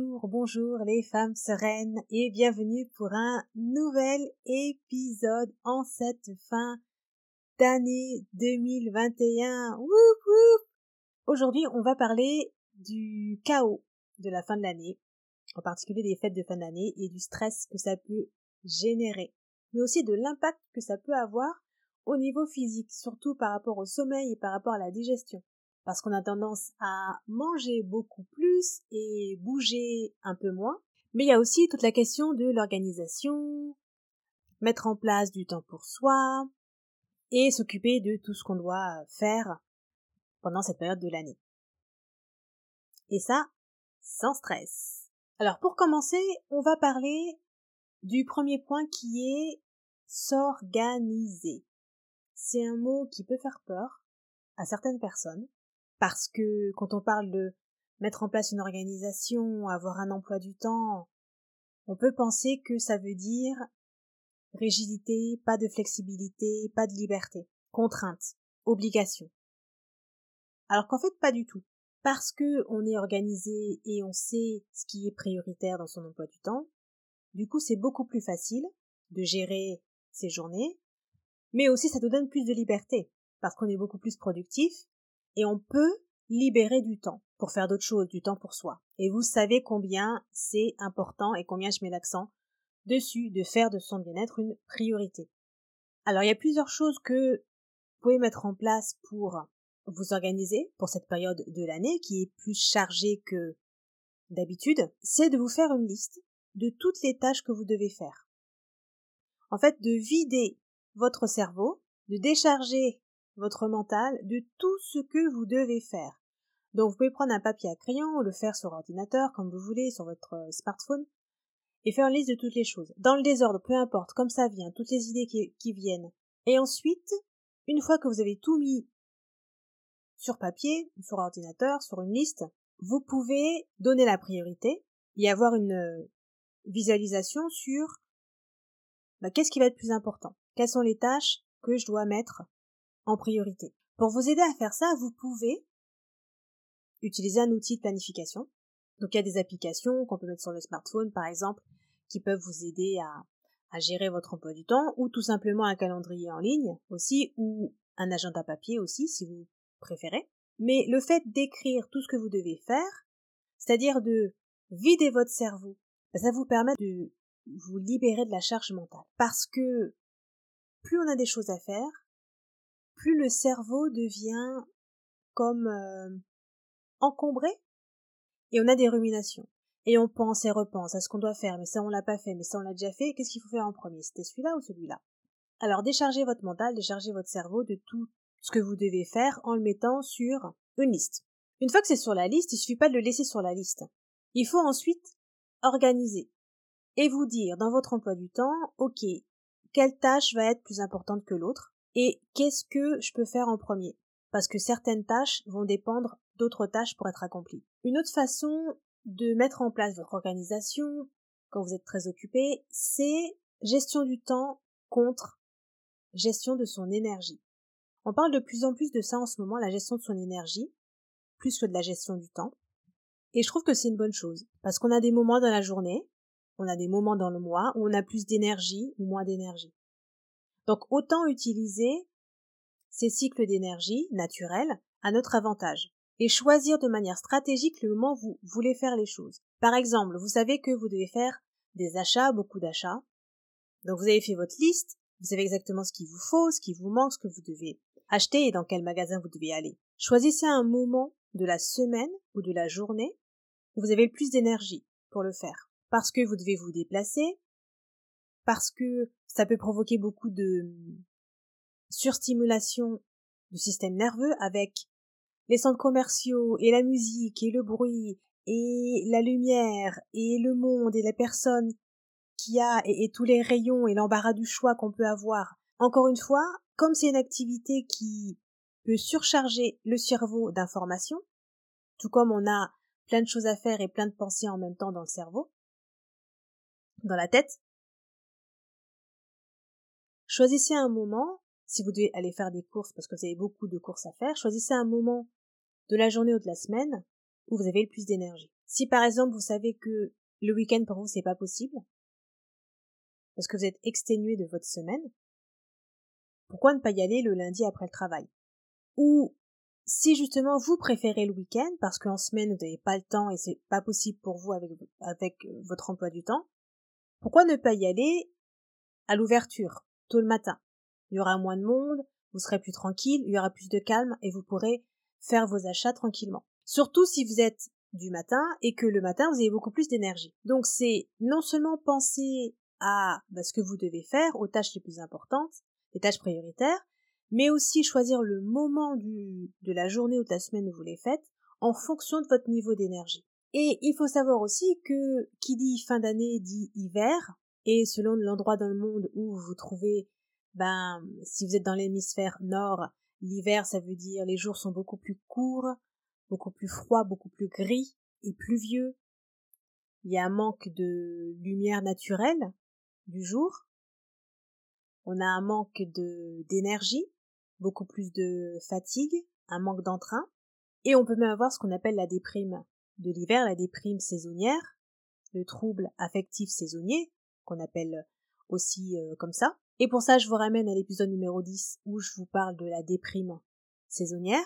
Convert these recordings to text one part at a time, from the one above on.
Bonjour, les femmes sereines et bienvenue pour un nouvel épisode en cette fin d'année 2021. Woup, woup Aujourd'hui, on va parler du chaos de la fin de l'année, en particulier des fêtes de fin d'année et du stress que ça peut générer, mais aussi de l'impact que ça peut avoir au niveau physique, surtout par rapport au sommeil et par rapport à la digestion. Parce qu'on a tendance à manger beaucoup plus et bouger un peu moins. Mais il y a aussi toute la question de l'organisation, mettre en place du temps pour soi et s'occuper de tout ce qu'on doit faire pendant cette période de l'année. Et ça, sans stress. Alors pour commencer, on va parler du premier point qui est s'organiser. C'est un mot qui peut faire peur à certaines personnes parce que quand on parle de mettre en place une organisation, avoir un emploi du temps, on peut penser que ça veut dire rigidité, pas de flexibilité, pas de liberté, contrainte, obligation. Alors qu'en fait pas du tout. Parce que on est organisé et on sait ce qui est prioritaire dans son emploi du temps, du coup c'est beaucoup plus facile de gérer ses journées, mais aussi ça nous donne plus de liberté, parce qu'on est beaucoup plus productif, et on peut libérer du temps pour faire d'autres choses, du temps pour soi. Et vous savez combien c'est important et combien je mets l'accent dessus de faire de son bien-être une priorité. Alors il y a plusieurs choses que vous pouvez mettre en place pour vous organiser pour cette période de l'année qui est plus chargée que d'habitude, c'est de vous faire une liste de toutes les tâches que vous devez faire. En fait, de vider votre cerveau, de décharger votre mental de tout ce que vous devez faire. Donc vous pouvez prendre un papier à crayon, le faire sur ordinateur, comme vous voulez, sur votre euh, smartphone, et faire une liste de toutes les choses. Dans le désordre, peu importe, comme ça vient, toutes les idées qui, viennent. Et ensuite, une fois que vous avez tout mis sur papier, sur ordinateur, sur une liste, vous pouvez donner la priorité et avoir une euh, visualisation sur bah, qu'est-ce qui va être plus important, quelles sont les tâches que je dois mettre en priorité. Pour vous aider à faire ça, vous pouvez utiliser un outil de planification. Donc il y a des applications qu'on peut mettre sur le smartphone par exemple qui peuvent vous aider à, à gérer votre emploi du temps ou tout simplement un calendrier en ligne aussi ou un agenda papier aussi si vous préféré, mais le fait d'écrire tout ce que vous devez faire, c'est-à-dire de vider votre cerveau, ben, ça vous permet de vous libérer de la charge mentale. Parce que plus on a des choses à faire, plus le cerveau devient comme euh, encombré et on a des ruminations. Et on pense et repense à ce qu'on doit faire, mais ça on l'a pas fait, mais ça on l'a déjà fait, qu'est-ce qu'il faut faire en premier? C'était celui-là ou celui-là? Alors déchargez votre mental, déchargez votre cerveau de tout ce que vous devez faire en le mettant sur une liste. Une fois que c'est sur la liste, il suffit pas de le laisser sur la liste. Il faut ensuite organiser et vous dire dans votre emploi du temps, ok, quelle tâche va être plus importante que l'autre? Et qu'est-ce que je peux faire en premier? Parce que certaines tâches vont dépendre d'autres tâches pour être accomplies. Une autre façon de mettre en place votre organisation quand vous êtes très occupé, c'est gestion du temps contre gestion de son énergie. On parle de plus en plus de ça en ce moment, la gestion de son énergie, plus que de la gestion du temps. Et je trouve que c'est une bonne chose, parce qu'on a des moments dans la journée, on a des moments dans le mois où on a plus d'énergie ou moins d'énergie. Donc autant utiliser ces cycles d'énergie naturels à notre avantage et choisir de manière stratégique le moment où vous voulez faire les choses. Par exemple, vous savez que vous devez faire des achats, beaucoup d'achats. Donc vous avez fait votre liste, vous savez exactement ce qu'il vous faut, ce qui vous manque, ce que vous devez acheter et dans quel magasin vous devez aller. Choisissez un moment de la semaine ou de la journée où vous avez le plus d'énergie pour le faire. Parce que vous devez vous déplacer, parce que ça peut provoquer beaucoup de surstimulation du système nerveux avec les centres commerciaux et la musique et le bruit et la lumière et le monde et la personne qui a et, tous les rayons et l'embarras du choix qu'on peut avoir. Encore une fois, comme c'est une activité qui peut surcharger le cerveau d'informations, tout comme on a plein de choses à faire et plein de pensées en même temps dans le cerveau, dans la tête, choisissez un moment, si vous devez aller faire des courses parce que vous avez beaucoup de courses à faire, choisissez un moment de la journée ou de la semaine où vous avez le plus d'énergie. Si par exemple vous savez que le week-end pour vous c'est pas possible, parce que vous êtes exténué de votre semaine, pourquoi ne pas y aller le lundi après le travail? Ou si justement vous préférez le week-end parce qu'en semaine vous n'avez pas le temps et c'est pas possible pour vous avec, avec euh, votre emploi du temps, pourquoi ne pas y aller à l'ouverture, le matin Il y aura moins de monde, vous serez plus tranquille, il y aura plus de calme et vous pourrez faire vos achats tranquillement. Surtout si vous êtes du matin et que le matin vous avez beaucoup plus d'énergie. Donc c'est non seulement penser à bah, ce que vous devez faire, aux tâches les plus importantes, les tâches prioritaires, mais aussi choisir le moment de la journée ou de la semaine où vous les faites en fonction de votre niveau d'énergie. Et il faut savoir aussi que qui dit fin d'année dit hiver, et selon l'endroit dans le monde où vous vous trouvez, ben, si vous êtes dans l'hémisphère nord, l'hiver ça veut dire les jours sont beaucoup plus courts, beaucoup plus froids, beaucoup plus gris et pluvieux. Il y a un manque de lumière naturelle du jour. On a un manque de d'énergie beaucoup plus de fatigue, un manque d'entrain, et on peut même avoir ce qu'on appelle la déprime de l'hiver, la déprime saisonnière, le trouble affectif saisonnier, qu'on appelle aussi euh, comme ça. Et pour ça, je vous ramène à l'épisode numéro 10 où je vous parle de la déprime saisonnière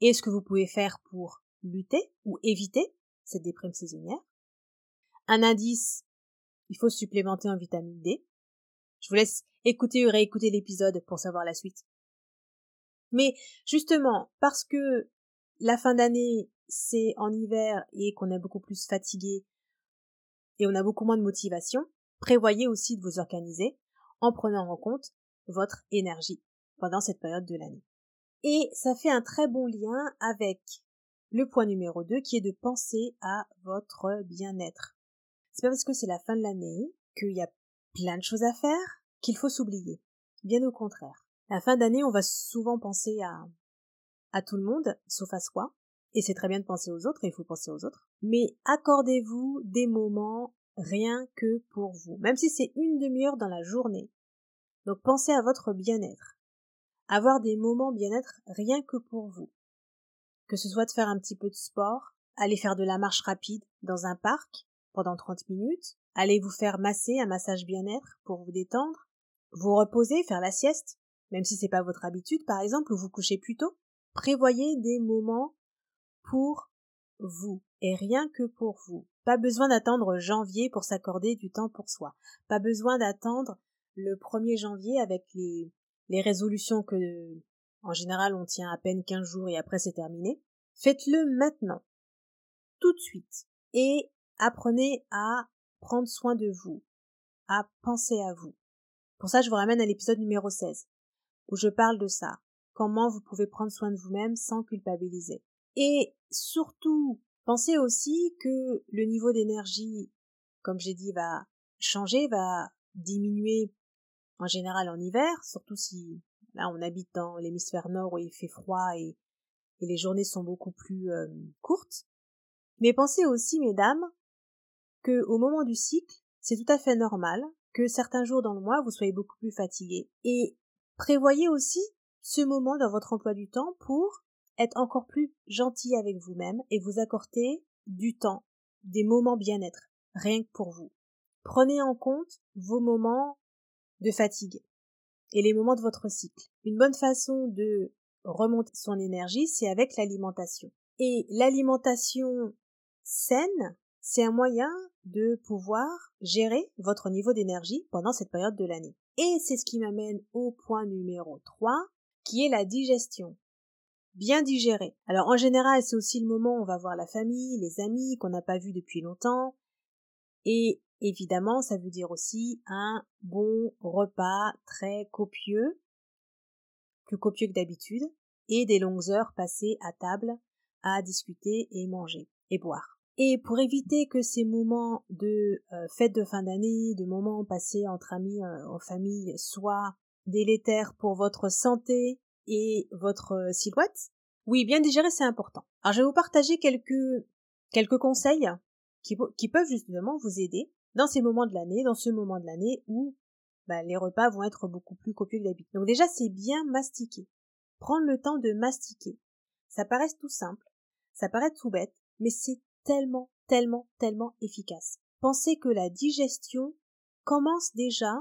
et ce que vous pouvez faire pour lutter ou éviter cette déprime saisonnière. Un indice, il faut supplémenter en vitamine D. Je vous laisse écouter ou réécouter l'épisode pour savoir la suite. Mais justement, parce que la fin d'année, c'est en hiver et qu'on est beaucoup plus fatigué et on a beaucoup moins de motivation, prévoyez aussi de vous organiser en prenant en compte votre énergie pendant cette période de l'année. Et ça fait un très bon lien avec le point numéro 2 qui est de penser à votre bien-être. C'est pas parce que c'est la fin de l'année qu'il y a plein de choses à faire qu'il faut s'oublier. Bien au contraire. La fin d'année, on va souvent penser à, à tout le monde, sauf à soi. Et c'est très bien de penser aux autres, et il faut penser aux autres. Mais accordez-vous des moments rien que pour vous, même si c'est une demi-heure dans la journée. Donc pensez à votre bien-être. Avoir des moments bien-être rien que pour vous. Que ce soit de faire un petit peu de sport, aller faire de la marche rapide dans un parc pendant 30 minutes, aller vous faire masser un massage bien-être pour vous détendre, vous reposer, faire la sieste, même si c'est pas votre habitude, par exemple, ou vous couchez plus tôt, prévoyez des moments pour vous et rien que pour vous. Pas besoin d'attendre janvier pour s'accorder du temps pour soi. Pas besoin d'attendre le 1er janvier avec les, les résolutions que, en général, on tient à peine 15 jours et après c'est terminé. Faites-le maintenant. Tout de suite. Et apprenez à prendre soin de vous. À penser à vous. Pour ça, je vous ramène à l'épisode numéro 16 où je parle de ça. Comment vous pouvez prendre soin de vous-même sans culpabiliser. Et surtout, pensez aussi que le niveau d'énergie, comme j'ai dit, va changer, va diminuer en général en hiver, surtout si là on habite dans l'hémisphère nord où il fait froid et, les journées sont beaucoup plus euh, courtes. Mais pensez aussi, mesdames, que au moment du cycle, c'est tout à fait normal que certains jours dans le mois vous soyez beaucoup plus fatigués. Et Prévoyez aussi ce moment dans votre emploi du temps pour être encore plus gentil avec vous-même et vous accorder du temps, des moments bien-être, rien que pour vous. Prenez en compte vos moments de fatigue et les moments de votre cycle. Une bonne façon de remonter son énergie, c'est avec l'alimentation. Et l'alimentation saine, c'est un moyen de pouvoir gérer votre niveau d'énergie pendant cette période de l'année. Et c'est ce qui m'amène au point numéro 3, qui est la digestion. Bien digérer. Alors en général, c'est aussi le moment où on va voir la famille, les amis qu'on n'a pas vus depuis longtemps. Et évidemment, ça veut dire aussi un bon repas très copieux, plus copieux que d'habitude, et des longues heures passées à table à discuter et manger et boire. Et pour éviter que ces moments de euh, fête de fin d'année, de moments passés entre amis, euh, en famille, soient délétères pour votre santé et votre euh, silhouette, oui, bien digérer, c'est important. Alors, je vais vous partager quelques, quelques conseils qui, peuvent justement vous aider dans ces moments de l'année, dans ce moment de l'année où bah, les repas vont être beaucoup plus copieux que d'habitude. Donc déjà, c'est bien mastiquer. Prendre le temps de mastiquer. Ça paraît tout simple, ça paraît tout bête, mais c'est tellement, tellement, tellement efficace. Pensez que la digestion commence déjà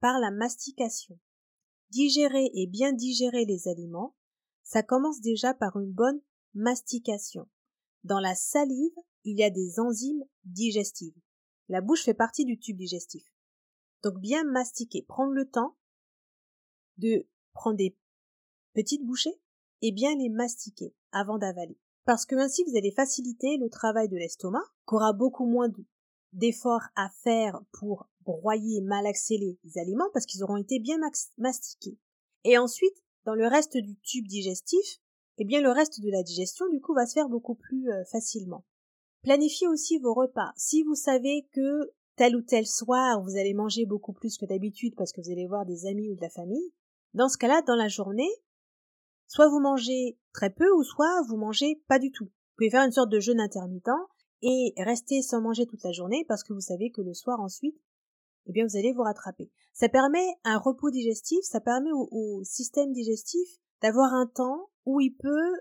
par la mastication. Digérer et bien digérer les aliments, ça commence déjà par une bonne mastication. Dans la salive, il y a des enzymes digestives. La bouche fait partie du tube digestif. Donc bien mastiquer, prendre le temps de prendre des petites bouchées et bien les mastiquer avant d'avaler. Parce que ainsi vous allez faciliter le travail de l'estomac, qu'aura beaucoup moins d'efforts à faire pour broyer, malaxer les aliments parce qu'ils auront été bien mastiqués. Et ensuite, dans le reste du tube digestif, eh bien le reste de la digestion du coup va se faire beaucoup plus euh, facilement. Planifiez aussi vos repas. Si vous savez que tel ou tel soir vous allez manger beaucoup plus que d'habitude parce que vous allez voir des amis ou de la famille, dans ce cas-là, dans la journée, soit vous mangez très peu ou soit vous mangez pas du tout. Vous pouvez faire une sorte de jeûne intermittent et rester sans manger toute la journée parce que vous savez que le soir ensuite, eh bien vous allez vous rattraper. Ça permet un repos digestif, ça permet au système digestif d'avoir un temps où il peut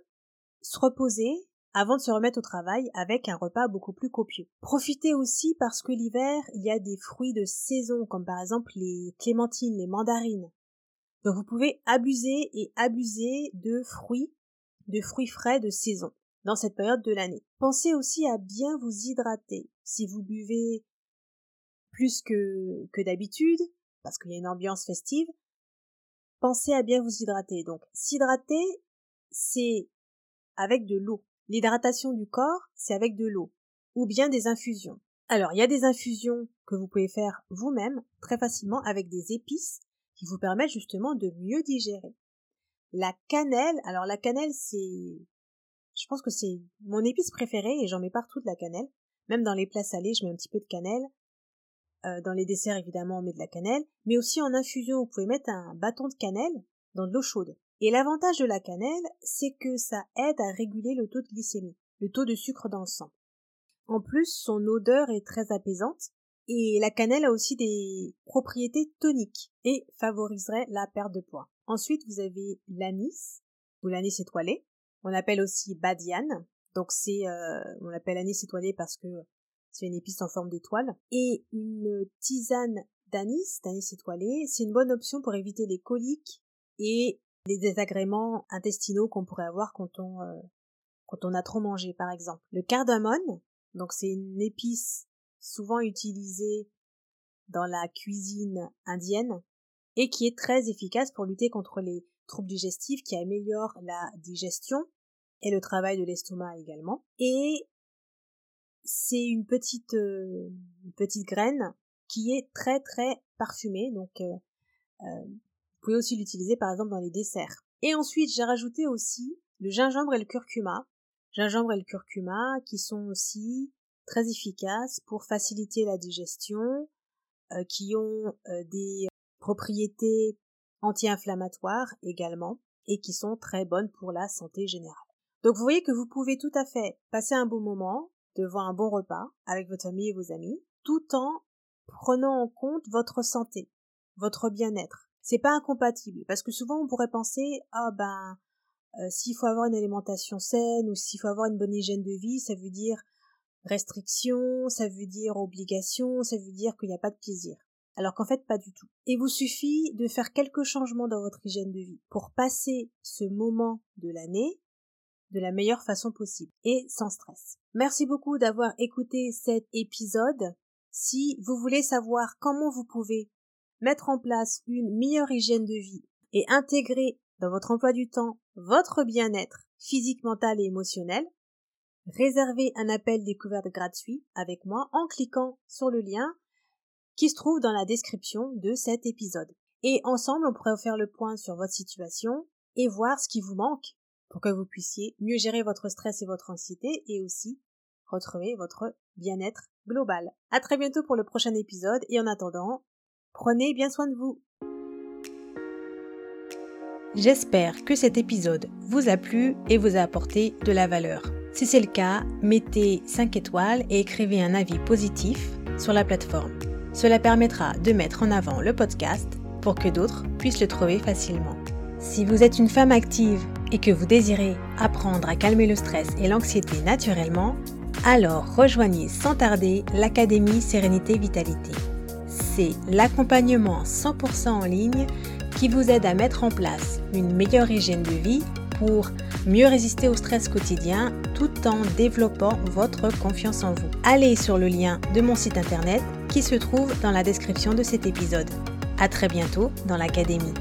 se reposer avant de se remettre au travail avec un repas beaucoup plus copieux. Profitez aussi parce que l'hiver, il y a des fruits de saison, comme par exemple les clémentines, les mandarines. Donc vous pouvez abuser et abuser de fruits, de fruits frais de saison dans cette période de l'année. Pensez aussi à bien vous hydrater. Si vous buvez plus que, que d'habitude, parce qu'il y a une ambiance festive, pensez à bien vous hydrater. Donc, s'hydrater, c'est avec de l'eau. L'hydratation du corps, c'est avec de l'eau ou bien des infusions. Alors, il y a des infusions que vous pouvez faire vous-même très facilement avec des épices qui vous permettent justement de mieux digérer. La cannelle, alors la cannelle c'est je pense que c'est mon épice préférée et j'en mets partout de la cannelle. Même dans les plats salés, je mets un petit peu de cannelle. Euh, dans les desserts, évidemment, on met de la cannelle. Mais aussi en infusion, vous pouvez mettre un bâton de cannelle dans de l'eau chaude. Et l'avantage de la cannelle, c'est que ça aide à réguler le taux de glycémie, le taux de sucre dans le sang. En plus, son odeur est très apaisante et la cannelle a aussi des propriétés toniques et favoriserait la perte de poids. Ensuite, vous avez l'anis ou l'anis étoilé. On appelle aussi badiane. Donc c'est, euh, on l'appelle anis étoilé parce que c'est une épice en forme d'étoile. Et une tisane d'anis, d'anis étoilé, c'est une bonne option pour éviter les coliques et les désagréments intestinaux qu'on pourrait avoir quand on euh, quand on a trop mangé par exemple. Le cardamone, donc c'est une épice souvent utilisée dans la cuisine indienne et qui est très efficace pour lutter contre les troubles digestifs, qui améliore la digestion et le travail de l'estomac également. Et c'est une petite euh, petite graine qui est très très parfumée, donc euh, vous pouvez aussi l'utiliser par exemple dans les desserts. Et ensuite, j'ai rajouté aussi le gingembre et le curcuma. Gingembre et le curcuma qui sont aussi très efficaces pour faciliter la digestion, euh, qui ont euh, des propriétés anti-inflammatoires également et qui sont très bonnes pour la santé générale. Donc vous voyez que vous pouvez tout à fait passer un bon moment devant un bon repas avec votre famille et vos amis, tout en prenant en compte votre santé, votre bien-être. C'est pas incompatible parce que souvent on pourrait penser ah ben euh, s'il faut avoir une alimentation saine ou s'il faut avoir une bonne hygiène de vie ça veut dire restriction ça veut dire obligation ça veut dire qu'il n'y a pas de plaisir alors qu'en fait pas du tout. Il vous suffit de faire quelques changements dans votre hygiène de vie pour passer ce moment de l'année de la meilleure façon possible et sans stress. Merci beaucoup d'avoir écouté cet épisode. Si vous voulez savoir comment vous pouvez mettre en place une meilleure hygiène de vie et intégrer dans votre emploi du temps votre bien-être physique, mental et émotionnel, réservez un appel découverte gratuit avec moi en cliquant sur le lien qui se trouve dans la description de cet épisode. Et ensemble, on pourrait faire le point sur votre situation et voir ce qui vous manque pour que vous puissiez mieux gérer votre stress et votre anxiété et aussi retrouver votre bien-être global. À très bientôt pour le prochain épisode et en attendant, prenez bien soin de vous. J'espère que cet épisode vous a plu et vous a apporté de la valeur. Si c'est le cas, mettez 5 étoiles et écrivez un avis positif sur la plateforme. Cela permettra de mettre en avant le podcast pour que d'autres puissent le trouver facilement. Si vous êtes une femme active et que vous désirez apprendre à calmer le stress et l'anxiété naturellement, alors rejoignez sans tarder l'Académie Sérénité Vitalité. C'est l'accompagnement 100% en ligne qui vous aide à mettre en place une meilleure hygiène de vie pour mieux résister au stress quotidien tout en développant votre confiance en vous. Allez sur le lien de mon site internet qui se trouve dans la description de cet épisode. À très bientôt dans l'Académie.